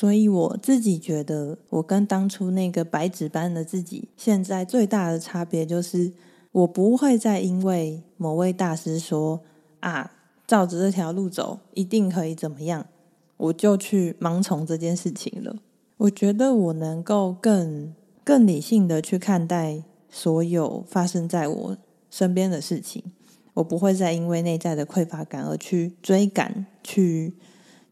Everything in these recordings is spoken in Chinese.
所以我自己觉得，我跟当初那个白纸般的自己，现在最大的差别就是，我不会再因为某位大师说啊，照着这条路走一定可以怎么样，我就去盲从这件事情了。我觉得我能够更更理性的去看待所有发生在我身边的事情，我不会再因为内在的匮乏感而去追赶去。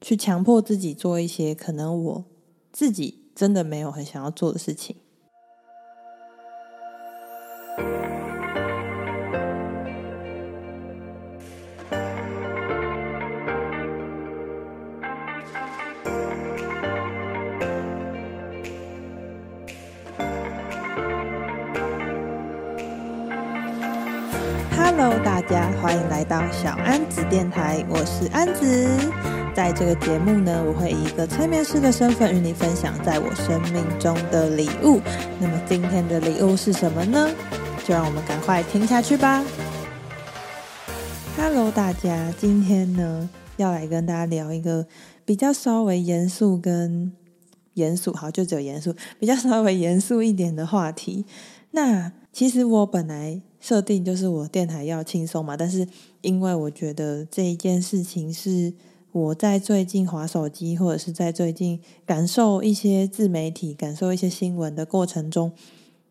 去强迫自己做一些可能我自己真的没有很想要做的事情。家欢迎来到小安子电台，我是安子。在这个节目呢，我会以一个催眠师的身份与你分享在我生命中的礼物。那么今天的礼物是什么呢？就让我们赶快听下去吧。Hello，大家，今天呢要来跟大家聊一个比较稍微严肃跟严肃，好，就只有严肃，比较稍微严肃一点的话题。那其实我本来设定就是我电台要轻松嘛，但是因为我觉得这一件事情是。我在最近划手机，或者是在最近感受一些自媒体、感受一些新闻的过程中，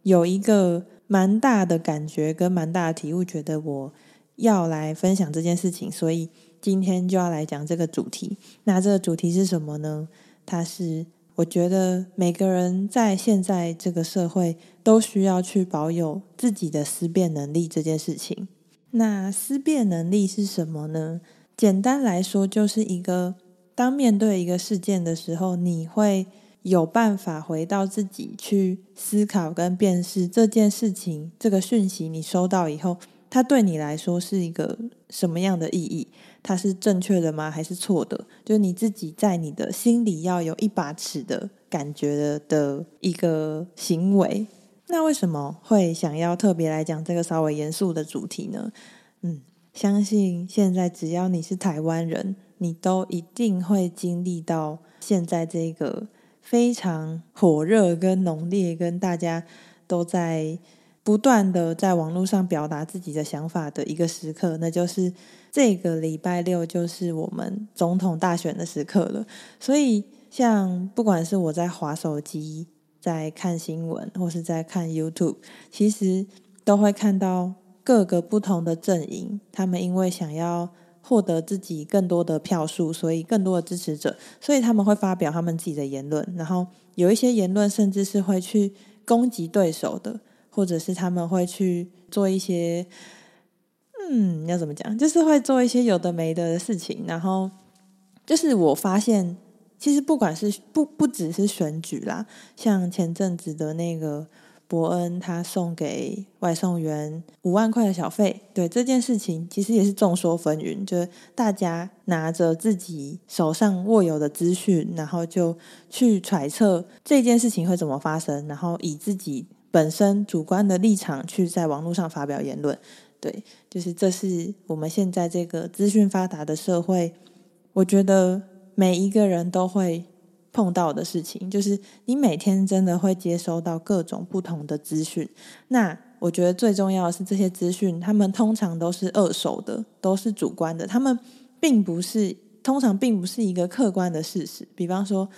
有一个蛮大的感觉跟蛮大的体悟，觉得我要来分享这件事情，所以今天就要来讲这个主题。那这个主题是什么呢？它是我觉得每个人在现在这个社会都需要去保有自己的思辨能力这件事情。那思辨能力是什么呢？简单来说，就是一个当面对一个事件的时候，你会有办法回到自己去思考跟辨识这件事情，这个讯息你收到以后，它对你来说是一个什么样的意义？它是正确的吗？还是错的？就是你自己在你的心里要有一把尺的感觉的的一个行为。那为什么会想要特别来讲这个稍微严肃的主题呢？嗯。相信现在只要你是台湾人，你都一定会经历到现在这个非常火热、跟浓烈、跟大家都在不断的在网络上表达自己的想法的一个时刻，那就是这个礼拜六就是我们总统大选的时刻了。所以，像不管是我在滑手机、在看新闻，或是在看 YouTube，其实都会看到。各个不同的阵营，他们因为想要获得自己更多的票数，所以更多的支持者，所以他们会发表他们自己的言论。然后有一些言论甚至是会去攻击对手的，或者是他们会去做一些，嗯，要怎么讲？就是会做一些有的没的的事情。然后就是我发现，其实不管是不不只是选举啦，像前阵子的那个。伯恩他送给外送员五万块的小费，对这件事情其实也是众说纷纭，就是大家拿着自己手上握有的资讯，然后就去揣测这件事情会怎么发生，然后以自己本身主观的立场去在网络上发表言论。对，就是这是我们现在这个资讯发达的社会，我觉得每一个人都会。碰到的事情就是，你每天真的会接收到各种不同的资讯。那我觉得最重要的是，这些资讯他们通常都是二手的，都是主观的，他们并不是，通常并不是一个客观的事实。比方说，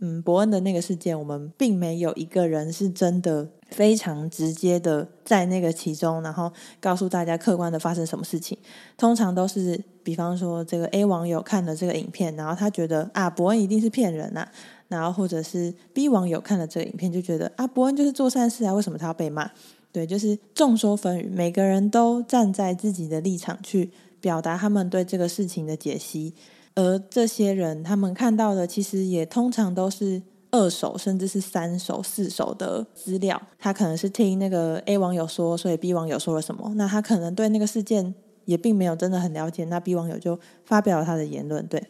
嗯，伯恩的那个事件，我们并没有一个人是真的非常直接的在那个其中，然后告诉大家客观的发生什么事情。通常都是。比方说，这个 A 网友看了这个影片，然后他觉得啊，伯恩一定是骗人呐、啊。然后或者是 B 网友看了这个影片，就觉得啊，伯恩就是做善事啊，为什么他要被骂？对，就是众说纷纭，每个人都站在自己的立场去表达他们对这个事情的解析。而这些人，他们看到的其实也通常都是二手，甚至是三手、四手的资料。他可能是听那个 A 网友说，所以 B 网友说了什么，那他可能对那个事件。也并没有真的很了解，那 B 网友就发表了他的言论。对，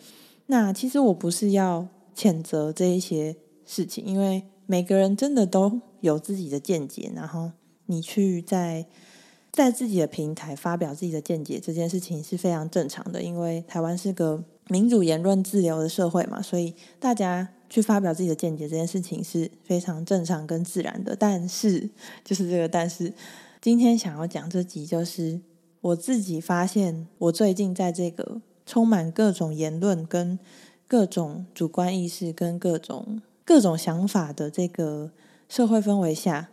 那其实我不是要谴责这一些事情，因为每个人真的都有自己的见解，然后你去在在自己的平台发表自己的见解，这件事情是非常正常的。因为台湾是个民主言论自由的社会嘛，所以大家去发表自己的见解这件事情是非常正常跟自然的。但是，就是这个但是，今天想要讲这集，就是我自己发现，我最近在这个充满各种言论跟各种主观意识跟各种各种想法的这个社会氛围下，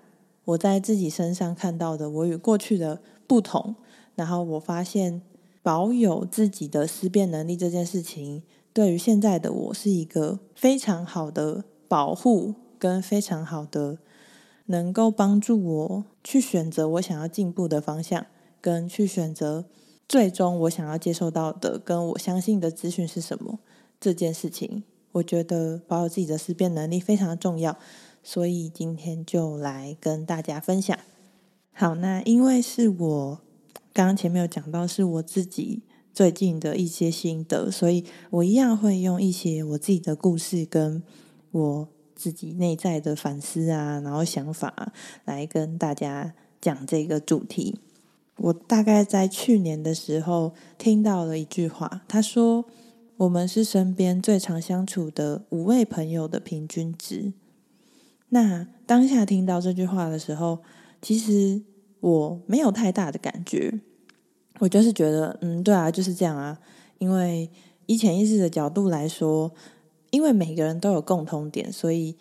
我在自己身上看到的我与过去的不同，然后我发现保有自己的思辨能力这件事情，对于现在的我是一个非常好的保护，跟非常好的能够帮助我去选择我想要进步的方向，跟去选择最终我想要接受到的，跟我相信的资讯是什么这件事情，我觉得保有自己的思辨能力非常重要。所以今天就来跟大家分享。好，那因为是我刚刚前面有讲到，是我自己最近的一些心得，所以我一样会用一些我自己的故事跟我自己内在的反思啊，然后想法来跟大家讲这个主题。我大概在去年的时候听到了一句话，他说：“我们是身边最常相处的五位朋友的平均值。”那当下听到这句话的时候，其实我没有太大的感觉，我就是觉得，嗯，对啊，就是这样啊。因为以潜意识的角度来说，因为每个人都有共通点，所以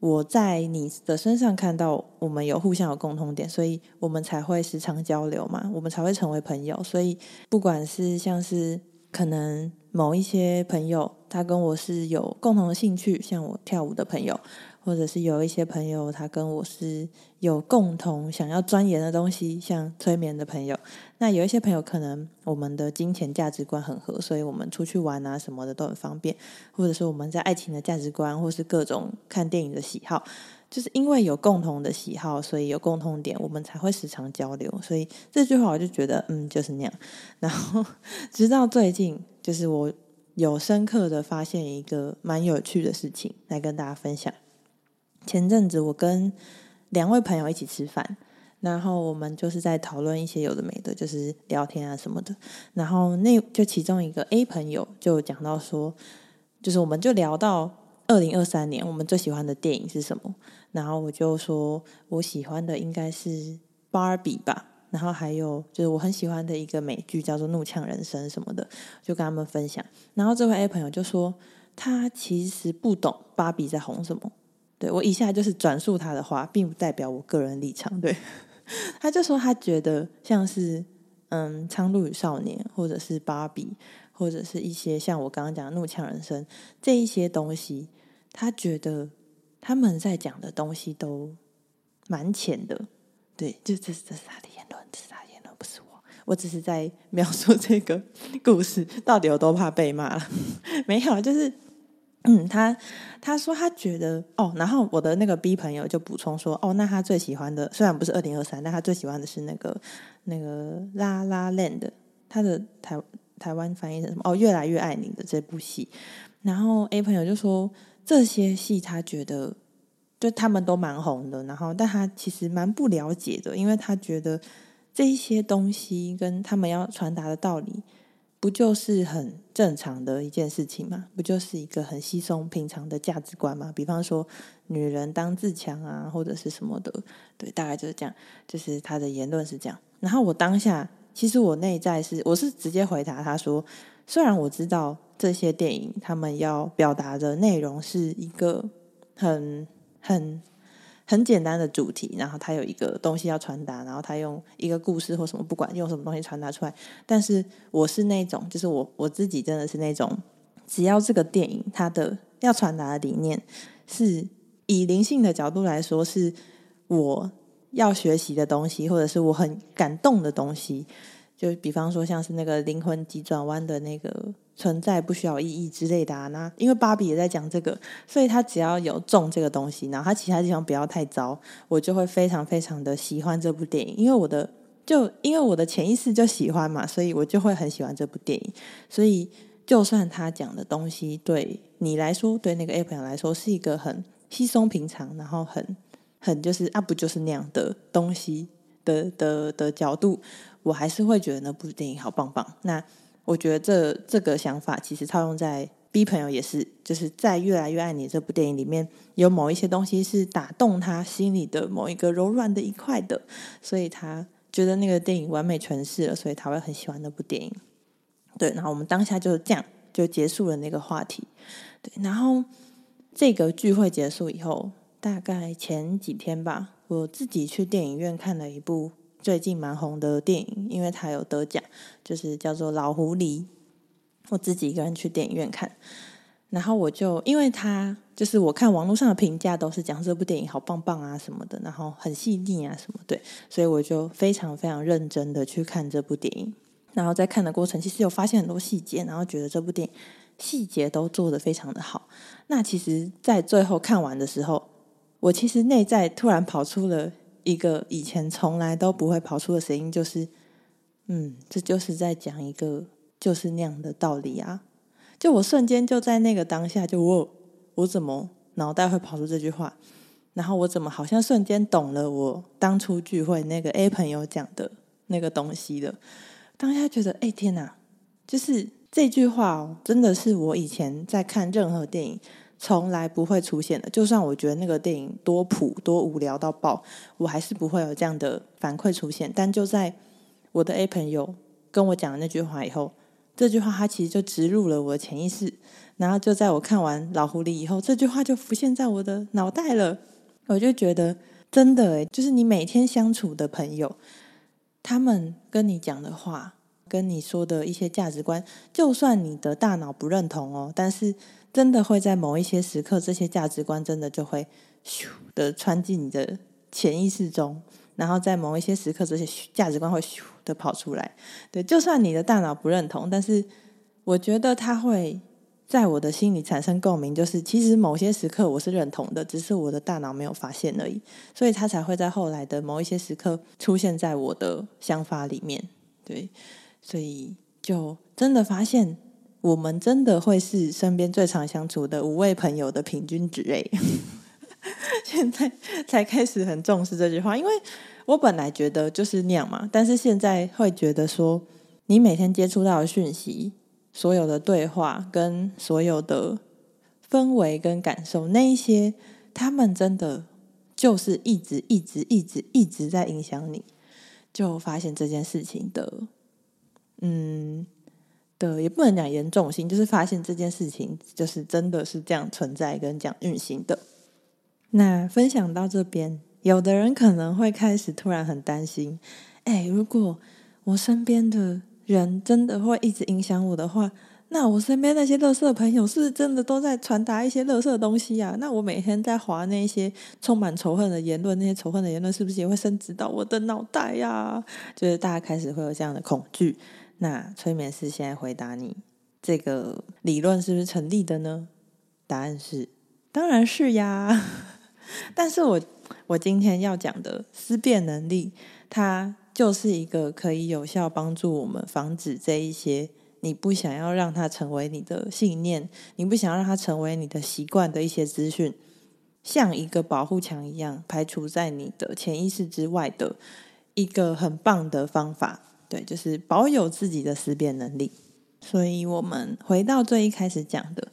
我在你的身上看到我们有互相有共通点，所以我们才会时常交流嘛，我们才会成为朋友。所以不管是像是可能某一些朋友，他跟我是有共同的兴趣，像我跳舞的朋友。或者是有一些朋友，他跟我是有共同想要钻研的东西，像催眠的朋友。那有一些朋友可能我们的金钱价值观很合，所以我们出去玩啊什么的都很方便。或者是我们在爱情的价值观，或是各种看电影的喜好，就是因为有共同的喜好，所以有共同点，我们才会时常交流。所以这句话我就觉得，嗯，就是那样。然后 直到最近，就是我有深刻的发现一个蛮有趣的事情，来跟大家分享。前阵子我跟两位朋友一起吃饭，然后我们就是在讨论一些有的没的，就是聊天啊什么的。然后那就其中一个 A 朋友就讲到说，就是我们就聊到二零二三年我们最喜欢的电影是什么。然后我就说我喜欢的应该是芭比吧。然后还有就是我很喜欢的一个美剧叫做《怒呛人生》什么的，就跟他们分享。然后这位 A 朋友就说他其实不懂芭比在红什么。对，我以下就是转述他的话，并不代表我个人立场。对，他就说他觉得像是嗯《苍鹭与少年》或者是芭比，或者是一些像我刚刚讲的《怒呛人生》这一些东西，他觉得他们在讲的东西都蛮浅的。对，就这是这是他的言论，这是他的言论，不是我。我只是在描述这个故事到底有多怕被骂了。没有，就是。嗯，他他说他觉得哦，然后我的那个 B 朋友就补充说，哦，那他最喜欢的虽然不是二零二三，但他最喜欢的是那个那个拉拉 land，他的台台湾翻译成什么？哦，越来越爱你的这部戏。然后 A 朋友就说这些戏他觉得就他们都蛮红的，然后但他其实蛮不了解的，因为他觉得这些东西跟他们要传达的道理。不就是很正常的一件事情吗？不就是一个很稀松平常的价值观吗？比方说，女人当自强啊，或者是什么的，对，大概就是这样。就是他的言论是这样。然后我当下，其实我内在是，我是直接回答他说，虽然我知道这些电影他们要表达的内容是一个很很。很简单的主题，然后他有一个东西要传达，然后他用一个故事或什么，不管用什么东西传达出来。但是我是那种，就是我我自己真的是那种，只要这个电影它的要传达的理念是以灵性的角度来说，是我要学习的东西，或者是我很感动的东西。就比方说，像是那个灵魂急转弯的那个存在不需要意义之类的啊，那因为芭比也在讲这个，所以他只要有中这个东西，然后他其他地方不要太糟，我就会非常非常的喜欢这部电影，因为我的就因为我的潜意识就喜欢嘛，所以我就会很喜欢这部电影。所以就算他讲的东西对你来说，对那个 A 朋友来说是一个很稀松平常，然后很很就是啊不就是那样的东西的的的角度。我还是会觉得那部电影好棒棒。那我觉得这这个想法其实套用在 B 朋友也是，就是在《越来越爱你》这部电影里面，有某一些东西是打动他心里的某一个柔软的一块的，所以他觉得那个电影完美诠释了，所以他会很喜欢那部电影。对，然后我们当下就这样就结束了那个话题。对，然后这个聚会结束以后，大概前几天吧，我自己去电影院看了一部最近蛮红的电影，因为它有得奖，就是叫做《老狐狸》。我自己一个人去电影院看，然后我就因为它就是我看网络上的评价都是讲这部电影好棒棒啊什么的，然后很细腻啊什么，对，所以我就非常非常认真的去看这部电影。然后在看的过程，其实有发现很多细节，然后觉得这部电影细节都做得非常的好。那其实，在最后看完的时候，我其实内在突然跑出了一个以前从来都不会跑出的声音，就是，嗯，这就是在讲一个就是那样的道理啊。就我瞬间就在那个当下，就我我怎么脑袋会跑出这句话？然后我怎么好像瞬间懂了我当初聚会那个 A 朋友讲的那个东西了。当下觉得，哎，天哪！就是这句话哦，真的是我以前在看任何电影从来不会出现的。就算我觉得那个电影多普、多无聊到爆，我还是不会有这样的反馈出现。但就在我的 A 朋友跟我讲了那句话以后，这句话它其实就植入了我的潜意识。然后就在我看完《老狐狸》以后，这句话就浮现在我的脑袋了。我就觉得，真的诶，就是你每天相处的朋友。他们跟你讲的话，跟你说的一些价值观，就算你的大脑不认同哦，但是真的会在某一些时刻，这些价值观真的就会咻的穿进你的潜意识中，然后在某一些时刻，这些价值观会咻的跑出来。对，就算你的大脑不认同，但是我觉得它会。在我的心里产生共鸣，就是其实某些时刻我是认同的，只是我的大脑没有发现而已，所以它才会在后来的某一些时刻出现在我的想法里面。对，所以就真的发现，我们真的会是身边最常相处的五位朋友的平均值诶。现在才开始很重视这句话，因为我本来觉得就是那样嘛，但是现在会觉得说，你每天接触到的讯息。所有的对话跟所有的氛围跟感受，那一些他们真的就是一直一直一直一直在影响你，就发现这件事情的，嗯的也不能讲严重性，就是发现这件事情就是真的是这样存在跟这样运行的。那分享到这边，有的人可能会开始突然很担心，哎，如果我身边的。人真的会一直影响我的话，那我身边那些垃圾朋友是不是真的都在传达一些垃圾的东西啊？那我每天在滑那些充满仇恨的言论，那些仇恨的言论是不是也会升值到我的脑袋呀、就是大家开始会有这样的恐惧。那催眠师现在回答你，这个理论是不是成立的呢？答案是，当然是呀。但是我我今天要讲的思辨能力，它。就是一个可以有效帮助我们防止这一些你不想要让它成为你的信念，你不想要让它成为你的习惯的一些资讯，像一个保护墙一样排除在你的潜意识之外的一个很棒的方法。对，就是保有自己的思辨能力。所以，我们回到最一开始讲的，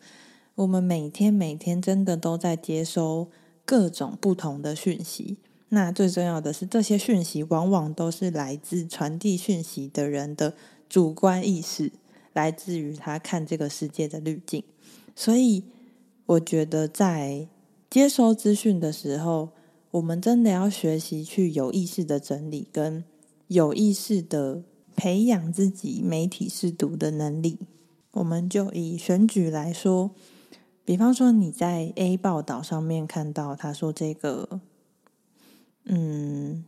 我们每天每天真的都在接收各种不同的讯息。那最重要的是，这些讯息往往都是来自传递讯息的人的主观意识，来自于他看这个世界的滤镜。所以，我觉得在接收资讯的时候，我们真的要学习去有意识的整理，跟有意识的培养自己媒体识读的能力。我们就以选举来说，比方说你在 A 报道上面看到他说这个。嗯，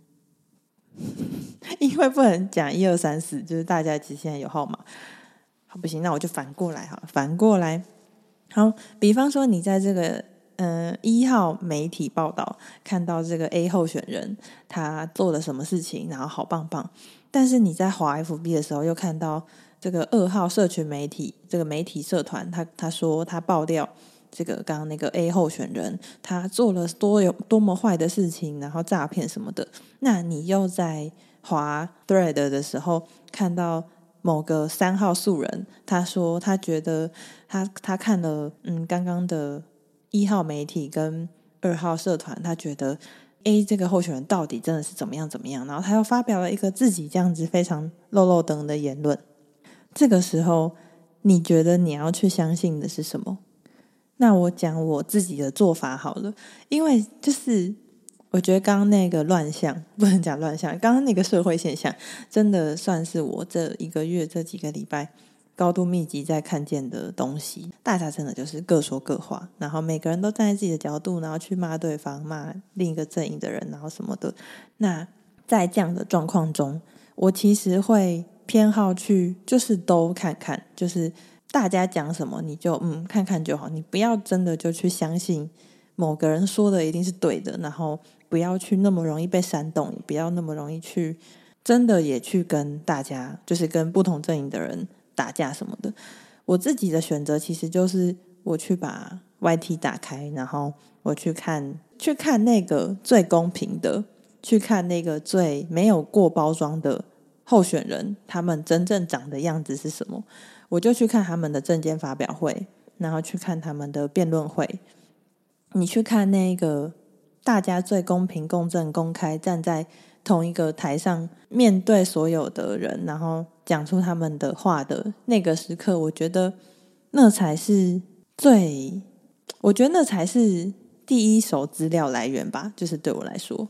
因为不能讲一二三四，就是大家其实现在有号码，好不行，那我就反过来哈，反过来，好，比方说你在这个、嗯、一号媒体报道看到这个 A 候选人他做了什么事情，然后好棒棒，但是你在滑 FB 的时候又看到这个二号社群媒体这个媒体社团，他他说他爆料。这个刚刚那个 A 候选人，他做了多有多么坏的事情，然后诈骗什么的。那你又在滑 Thread 的时候看到某个三号素人，他说他觉得他他看了嗯刚刚的一号媒体跟二号社团，他觉得 A 这个候选人到底真的是怎么样怎么样，然后他又发表了一个自己这样子非常落落长的言论。这个时候，你觉得你要去相信的是什么？那我讲我自己的做法好了，因为就是我觉得刚刚那个乱象不能讲乱象，刚刚那个社会现象真的算是我这一个月这几个礼拜高度密集在看见的东西。大家真的就是各说各话，然后每个人都站在自己的角度，然后去骂对方，骂另一个阵营的人，然后什么的。那在这样的状况中，我其实会偏好去就是都看看，就是。大家讲什么你就嗯看看就好，你不要真的就去相信某个人说的一定是对的，然后不要去那么容易被煽动，不要那么容易去真的也去跟大家就是跟不同阵营的人打架什么的。我自己的选择其实就是我去把 YT 打开，然后我去看去看那个最公平的，去看那个最没有过包装的候选人，他们真正长的样子是什么。我就去看他们的证件发表会，然后去看他们的辩论会。你去看那个大家最公平、公正、公开站在同一个台上，面对所有的人，然后讲出他们的话的那个时刻，我觉得那才是最，我觉得那才是第一手资料来源吧。就是对我来说，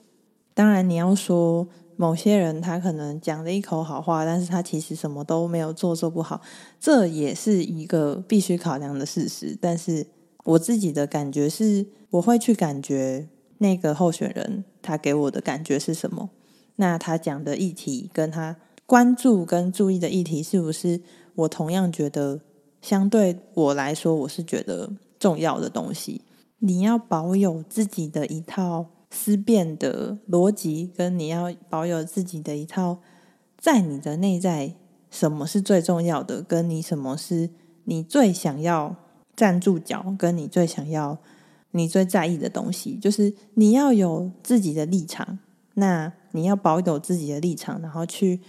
当然你要说。某些人他可能讲了一口好话，但是他其实什么都没有做，做不好，这也是一个必须考量的事实。但是我自己的感觉是，我会去感觉那个候选人他给我的感觉是什么，那他讲的议题跟他关注跟注意的议题，是不是我同样觉得相对我来说我是觉得重要的东西？你要保有自己的一套。思辨的逻辑，跟你要保有自己的一套，在你的内在，什么是最重要的？跟你什么是你最想要站住脚？跟你最想要、你最在意的东西，就是你要有自己的立场。那你要保有自己的立场，然后去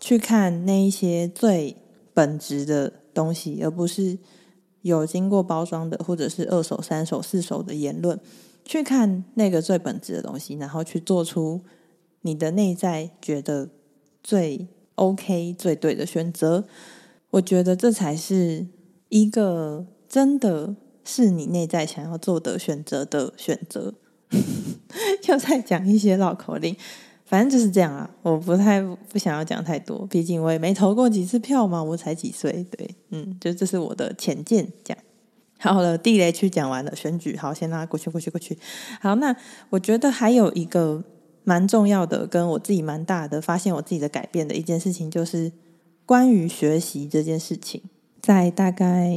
去看那一些最本质的东西，而不是有经过包装的，或者是二手、三手、四手的言论。去看那个最本质的东西，然后去做出你的内在觉得最 OK、最对的选择。我觉得这才是一个真的是你内在想要做的选择的选择。就在讲一些绕口令，反正就是这样啊。我不太不想要讲太多，毕竟我也没投过几次票嘛，我才几岁。对，嗯，就这是我的浅见，讲。好了，地雷区讲完了，选举好，先拉过去，过去，过去。好，那我觉得还有一个蛮重要的，跟我自己蛮大的发现，我自己的改变的一件事情，就是关于学习这件事情。在大概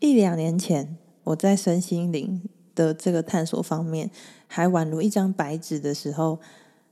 一两年前，我在身心灵的这个探索方面还宛如一张白纸的时候，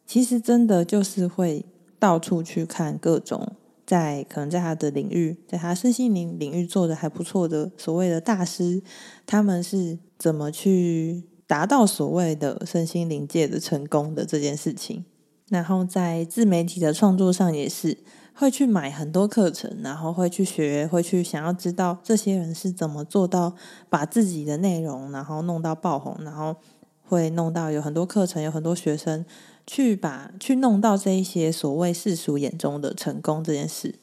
其实真的就是会到处去看各种。在可能在他的领域，在他身心灵领域做的还不错的所谓的大师，他们是怎么去达到所谓的身心灵界的成功的这件事情？然后在自媒体的创作上也是会去买很多课程，然后会去学，会去想要知道这些人是怎么做到把自己的内容然后弄到爆红，然后会弄到有很多课程，有很多学生。去把去弄到这一些所谓世俗眼中的成功这件事，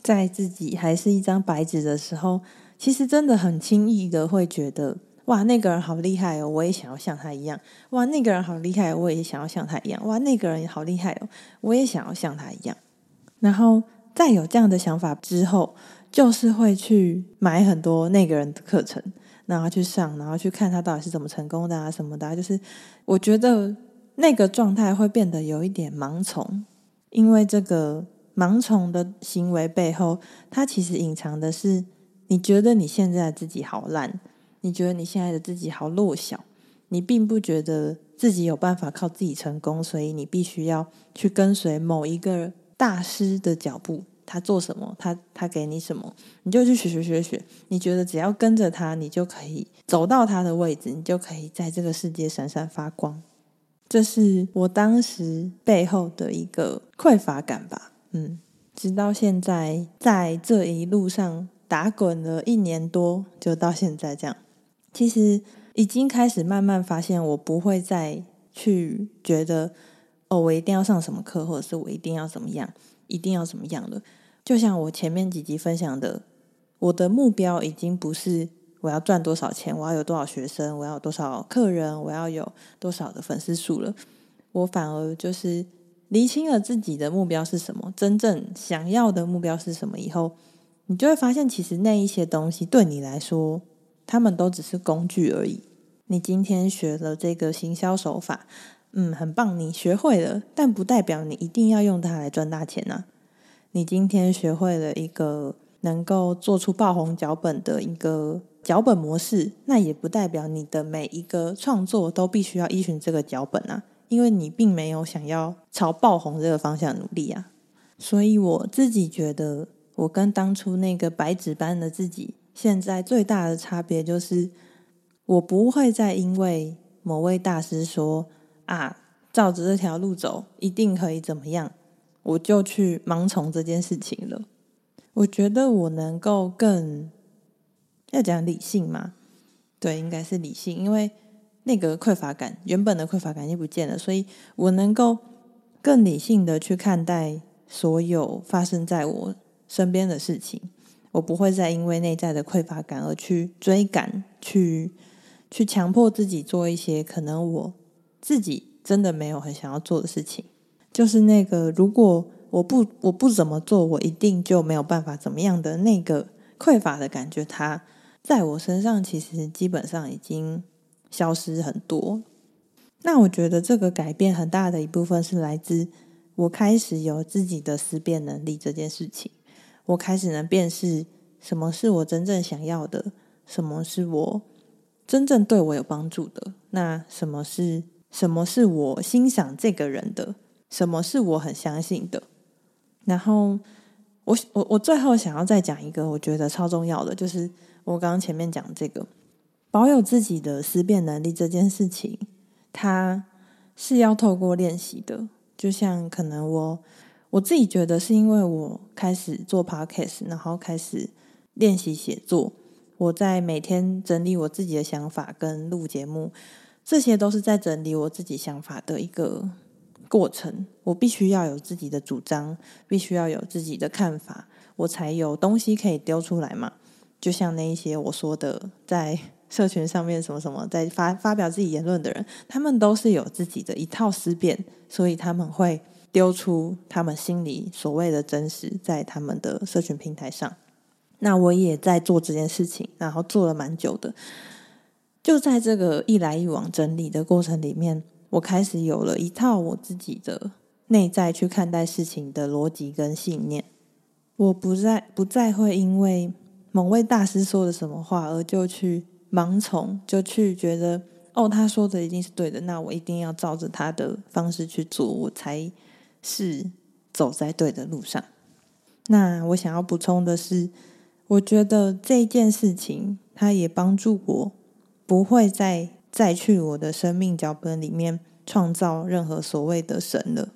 在自己还是一张白纸的时候，其实真的很轻易的会觉得，哇，那个人好厉害哦，我也想要像他一样。哇，那个人好厉害，我也想要像他一样。哇，那个人也好厉害哦，我也想要像他一样。然后在有这样的想法之后，就是会去买很多那个人的课程，然后去上，然后去看他到底是怎么成功的啊什么的。就是我觉得。那个状态会变得有一点盲从，因为这个盲从的行为背后，它其实隐藏的是你觉得你现在自己好烂，你觉得你现在的自己好弱小，你并不觉得自己有办法靠自己成功，所以你必须要去跟随某一个大师的脚步，他做什么，他他给你什么，你就去学学学学。你觉得只要跟着他，你就可以走到他的位置，你就可以在这个世界闪闪发光。这是我当时背后的一个匮乏感吧，嗯，直到现在，在这一路上打滚了一年多，就到现在这样。其实已经开始慢慢发现，我不会再去觉得哦，我一定要上什么课，或者是我一定要怎么样，一定要怎么样的。就像我前面几集分享的，我的目标已经不是我要赚多少钱，我要有多少学生，我要有多少客人，我要有多少的粉丝数了。我反而就是厘清了自己的目标是什么，真正想要的目标是什么以后，你就会发现，其实那一些东西对你来说，他们都只是工具而已。你今天学了这个行销手法，嗯，很棒，你学会了，但不代表你一定要用它来赚大钱啊。你今天学会了一个能够做出爆红脚本的一个脚本模式，那也不代表你的每一个创作都必须要依循这个脚本啊，因为你并没有想要朝爆红这个方向努力啊。所以我自己觉得，我跟当初那个白纸般的自己，现在最大的差别就是，我不会再因为某位大师说啊，照着这条路走一定可以怎么样。我就去盲从这件事情了。我觉得我能够更要讲理性嘛，对，应该是理性，因为那个匮乏感，原本的匮乏感就不见了，所以我能够更理性的去看待所有发生在我身边的事情。我不会再因为内在的匮乏感而去追赶，去去强迫自己做一些可能我自己真的没有很想要做的事情。就是那个，如果我不我不怎么做，我一定就没有办法怎么样的那个匮乏的感觉，它在我身上其实基本上已经消失很多。那我觉得这个改变很大的一部分是来自我开始有自己的思辨能力这件事情，我开始能辨识什么是我真正想要的，什么是我真正对我有帮助的，那什么是什么是我欣赏这个人的。什么是我很相信的？然后我我我最后想要再讲一个，我觉得超重要的，就是我刚刚前面讲这个保有自己的思辨能力这件事情，它是要透过练习的。就像可能我我自己觉得是因为我开始做 podcast，然后开始练习写作，我在每天整理我自己的想法跟录节目，这些都是在整理我自己想法的一个。过程，我必须要有自己的主张，必须要有自己的看法，我才有东西可以丢出来嘛。就像那一些我说的，在社群上面什么什么，在发发表自己言论的人，他们都是有自己的一套思辨，所以他们会丢出他们心里所谓的真实，在他们的社群平台上。那我也在做这件事情，然后做了蛮久的，就在这个一来一往整理的过程里面。我开始有了一套我自己的内在去看待事情的逻辑跟信念，我不再不再会因为某位大师说的什么话而就去盲从，就去觉得哦，他说的一定是对的，那我一定要照着他的方式去做，我才是走在对的路上。那我想要补充的是，我觉得这件事情它也帮助我不会再。再去我的生命脚本里面创造任何所谓的神了，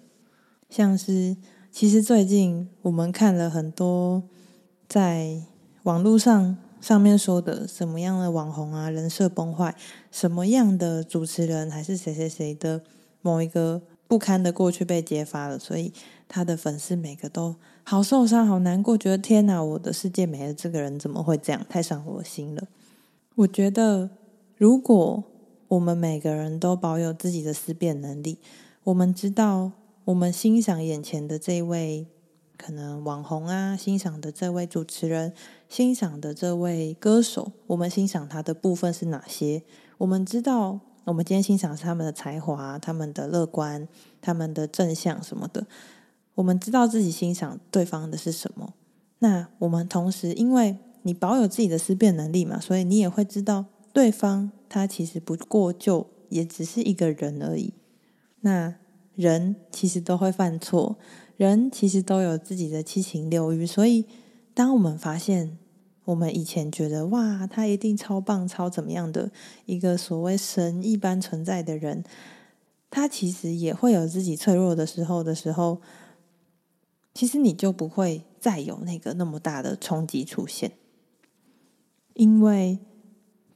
像是其实最近我们看了很多在网络上上面说的什么样的网红啊，人设崩坏，什么样的主持人还是谁谁谁的某一个不堪的过去被揭发了，所以他的粉丝每个都好受伤、好难过，觉得天哪，我的世界没了，这个人怎么会这样？太伤我心了。我觉得如果我们每个人都保有自己的思辨能力。我们知道，我们欣赏眼前的这位可能网红啊，欣赏的这位主持人，欣赏的这位歌手，我们欣赏他的部分是哪些？我们知道，我们今天欣赏是他们的才华、他们的乐观、他们的正向什么的。我们知道自己欣赏对方的是什么。那我们同时，因为你保有自己的思辨能力嘛，所以你也会知道。对方他其实不过就也只是一个人而已。那人其实都会犯错，人其实都有自己的七情六欲。所以，当我们发现我们以前觉得哇，他一定超棒、超怎么样的一个所谓神一般存在的人，他其实也会有自己脆弱的时候的时候，其实你就不会再有那个那么大的冲击出现。因为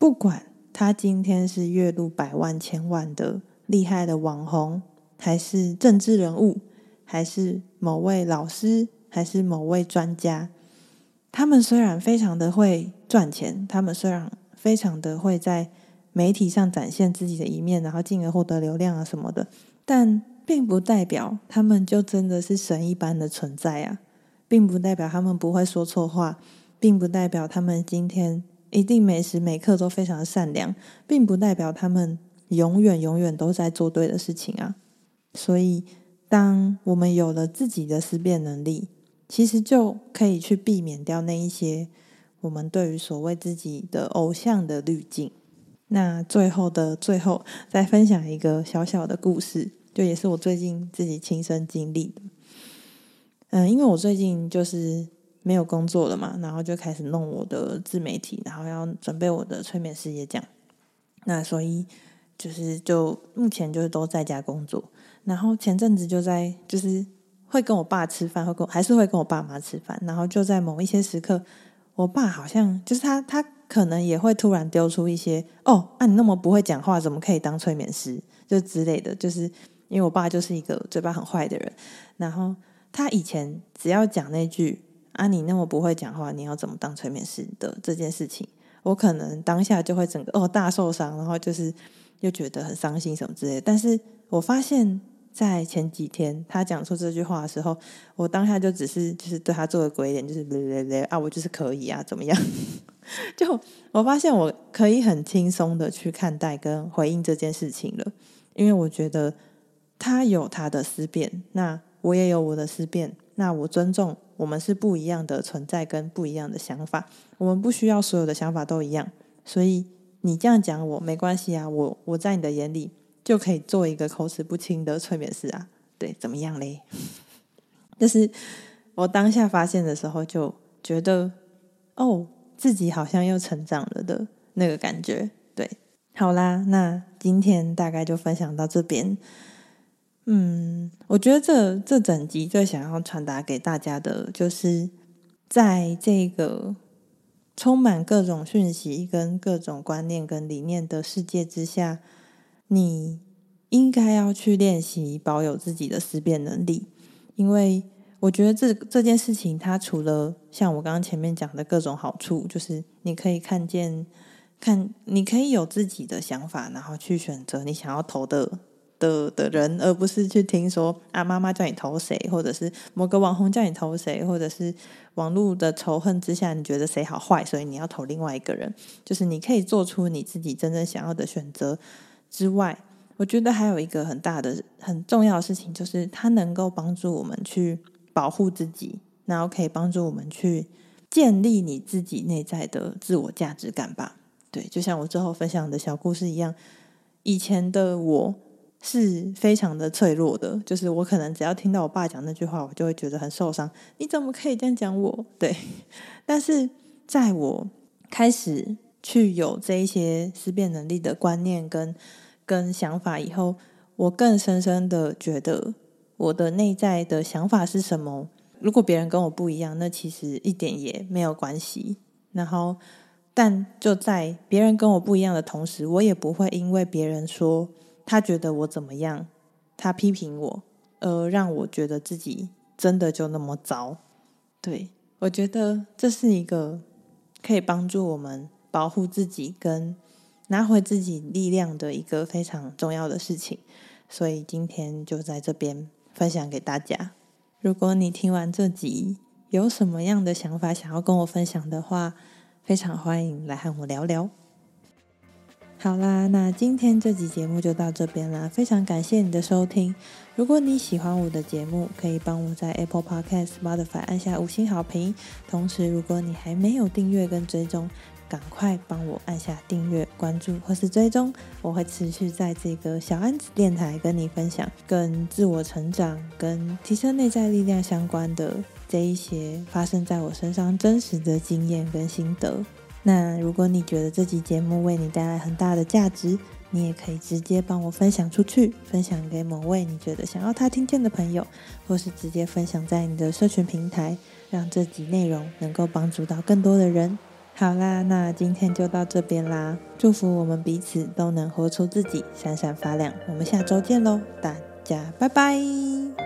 不管他今天是月入百万、千万的厉害的网红，还是政治人物，还是某位老师，还是某位专家，他们虽然非常的会赚钱，他们虽然非常的会在媒体上展现自己的一面，然后进而获得流量啊什么的，但并不代表他们就真的是神一般的存在啊，并不代表他们不会说错话，并不代表他们今天一定每时每刻都非常的善良，并不代表他们永远永远都在做对的事情啊。所以，当我们有了自己的思辨能力，其实就可以去避免掉那一些我们对于所谓自己的偶像的滤镜。那最后的最后，再分享一个小小的故事，就也是我最近自己亲身经历的。嗯，因为我最近就是没有工作了嘛，然后就开始弄我的自媒体，然后要准备我的催眠事业讲。那所以就是就目前就是都在家工作，然后前阵子就在就是。会跟我爸吃饭，会跟还是会跟我爸妈吃饭，然后就在某一些时刻，我爸好像就是他，他可能也会突然丢出一些哦，啊，你那么不会讲话，怎么可以当催眠师？就之类的，就是因为我爸就是一个嘴巴很坏的人，然后他以前只要讲那句啊，你那么不会讲话，你要怎么当催眠师的这件事情，我可能当下就会整个哦大受伤，然后就是又觉得很伤心什么之类，但是我发现。在前几天，他讲出这句话的时候，我当下就只是就是对他做个鬼脸，就是咧咧咧啊，我就是可以啊，怎么样？就我发现我可以很轻松的去看待跟回应这件事情了，因为我觉得他有他的思辨，那我也有我的思辨，那我尊重我们是不一样的存在跟不一样的想法，我们不需要所有的想法都一样，所以你这样讲我没关系啊，我我在你的眼里。就可以做一个口齿不清的催眠师啊，对，怎么样嘞？就是我当下发现的时候，就觉得哦，自己好像又成长了的那个感觉。对，好啦，那今天大概就分享到这边。嗯，我觉得这这整集最想要传达给大家的，就是在这个充满各种讯息、跟各种观念、跟理念的世界之下。你应该要去练习保有自己的思辨能力，因为我觉得这这件事情，它除了像我刚刚前面讲的各种好处，就是你可以看见，看你可以有自己的想法，然后去选择你想要投的的的人，而不是去听说啊妈妈叫你投谁，或者是某个网红叫你投谁，或者是网络的仇恨之下，你觉得谁好坏，所以你要投另外一个人，就是你可以做出你自己真正想要的选择。之外，我觉得还有一个很大的、很重要的事情，就是它能够帮助我们去保护自己，然后可以帮助我们去建立你自己内在的自我价值感吧。对，就像我最后分享的小故事一样，以前的我是非常的脆弱的，就是我可能只要听到我爸讲那句话，我就会觉得很受伤。你怎么可以这样讲我？对，但是在我开始去有这一些思辨能力的观念跟。跟想法以后，我更深深的觉得我的内在的想法是什么。如果别人跟我不一样，那其实一点也没有关系。然后，但就在别人跟我不一样的同时，我也不会因为别人说他觉得我怎么样，他批评我，而让我觉得自己真的就那么糟。对，我觉得这是一个可以帮助我们保护自己跟。拿回自己力量的一个非常重要的事情，所以今天就在这边分享给大家。如果你听完这集有什么样的想法想要跟我分享的话，非常欢迎来和我聊聊。好啦，那今天这集节目就到这边啦，非常感谢你的收听。如果你喜欢我的节目，可以帮我在 Apple Podcast、Spotify 按下五星好评。同时，如果你还没有订阅跟追踪，赶快帮我按下订阅、关注或是追踪，我会持续在这个小安子电台跟你分享跟自我成长、跟提升内在力量相关的这一些发生在我身上真实的经验跟心得。那如果你觉得这集节目为你带来很大的价值，你也可以直接帮我分享出去，分享给某位你觉得想要他听见的朋友，或是直接分享在你的社群平台，让这集内容能够帮助到更多的人。好啦，那今天就到这边啦，祝福我们彼此都能活出自己，闪闪发亮。我们下周见喽，大家拜拜。